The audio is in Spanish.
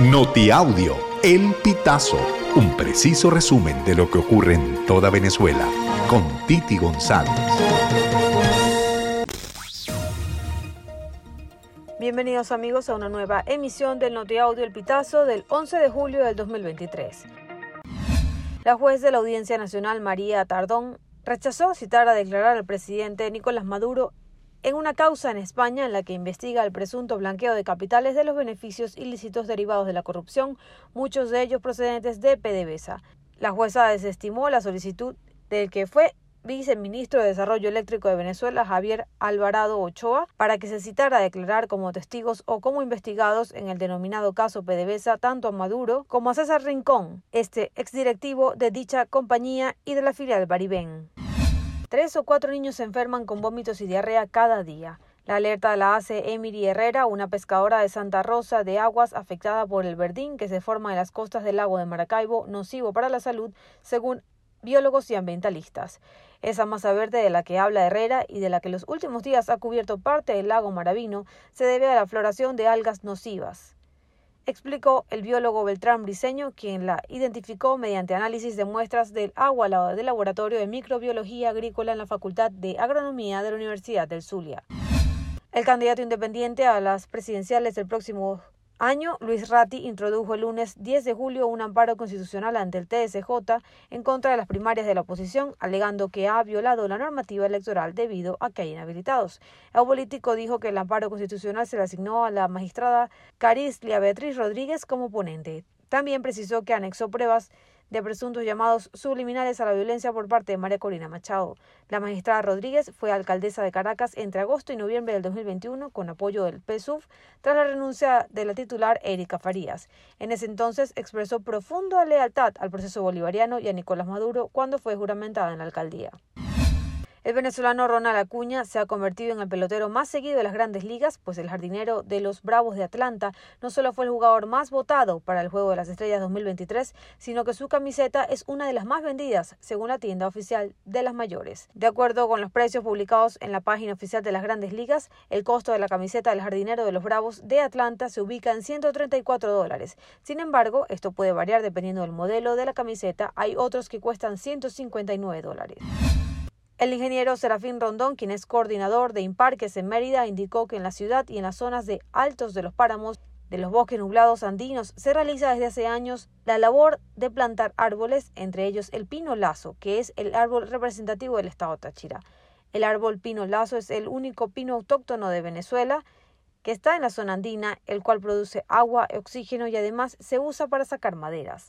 Notiaudio, El Pitazo, un preciso resumen de lo que ocurre en toda Venezuela, con Titi González. Bienvenidos amigos a una nueva emisión del Notiaudio El Pitazo del 11 de julio del 2023. La juez de la Audiencia Nacional, María Tardón, rechazó citar a declarar al presidente Nicolás Maduro en una causa en España en la que investiga el presunto blanqueo de capitales de los beneficios ilícitos derivados de la corrupción, muchos de ellos procedentes de PDVSA. La jueza desestimó la solicitud del que fue viceministro de Desarrollo Eléctrico de Venezuela, Javier Alvarado Ochoa, para que se citara a declarar como testigos o como investigados en el denominado caso PDVSA tanto a Maduro como a César Rincón, este exdirectivo de dicha compañía y de la filial Baribén. Tres o cuatro niños se enferman con vómitos y diarrea cada día. La alerta la hace Emily Herrera, una pescadora de Santa Rosa de Aguas afectada por el verdín que se forma en las costas del lago de Maracaibo, nocivo para la salud, según biólogos y ambientalistas. Esa masa verde de la que habla Herrera y de la que los últimos días ha cubierto parte del lago Maravino se debe a la floración de algas nocivas explicó el biólogo Beltrán Briceño, quien la identificó mediante análisis de muestras del agua del Laboratorio de Microbiología Agrícola en la Facultad de Agronomía de la Universidad del Zulia. El candidato independiente a las presidenciales del próximo año, Luis Ratti introdujo el lunes 10 de julio un amparo constitucional ante el TSJ en contra de las primarias de la oposición, alegando que ha violado la normativa electoral debido a que hay inhabilitados. El político dijo que el amparo constitucional se le asignó a la magistrada Carislia Beatriz Rodríguez como ponente. También precisó que anexó pruebas de presuntos llamados subliminales a la violencia por parte de María Corina Machado. La magistrada Rodríguez fue alcaldesa de Caracas entre agosto y noviembre del 2021 con apoyo del PSUV tras la renuncia de la titular Erika Farías. En ese entonces expresó profunda lealtad al proceso bolivariano y a Nicolás Maduro cuando fue juramentada en la alcaldía. El venezolano Ronald Acuña se ha convertido en el pelotero más seguido de las grandes ligas, pues el jardinero de los Bravos de Atlanta no solo fue el jugador más votado para el Juego de las Estrellas 2023, sino que su camiseta es una de las más vendidas, según la tienda oficial de las mayores. De acuerdo con los precios publicados en la página oficial de las grandes ligas, el costo de la camiseta del jardinero de los Bravos de Atlanta se ubica en 134 dólares. Sin embargo, esto puede variar dependiendo del modelo de la camiseta. Hay otros que cuestan 159 dólares. El ingeniero Serafín Rondón, quien es coordinador de Imparques en Mérida, indicó que en la ciudad y en las zonas de altos de los páramos de los bosques nublados andinos se realiza desde hace años la labor de plantar árboles, entre ellos el pino lazo, que es el árbol representativo del estado Táchira. El árbol pino lazo es el único pino autóctono de Venezuela que está en la zona andina, el cual produce agua, oxígeno y además se usa para sacar maderas.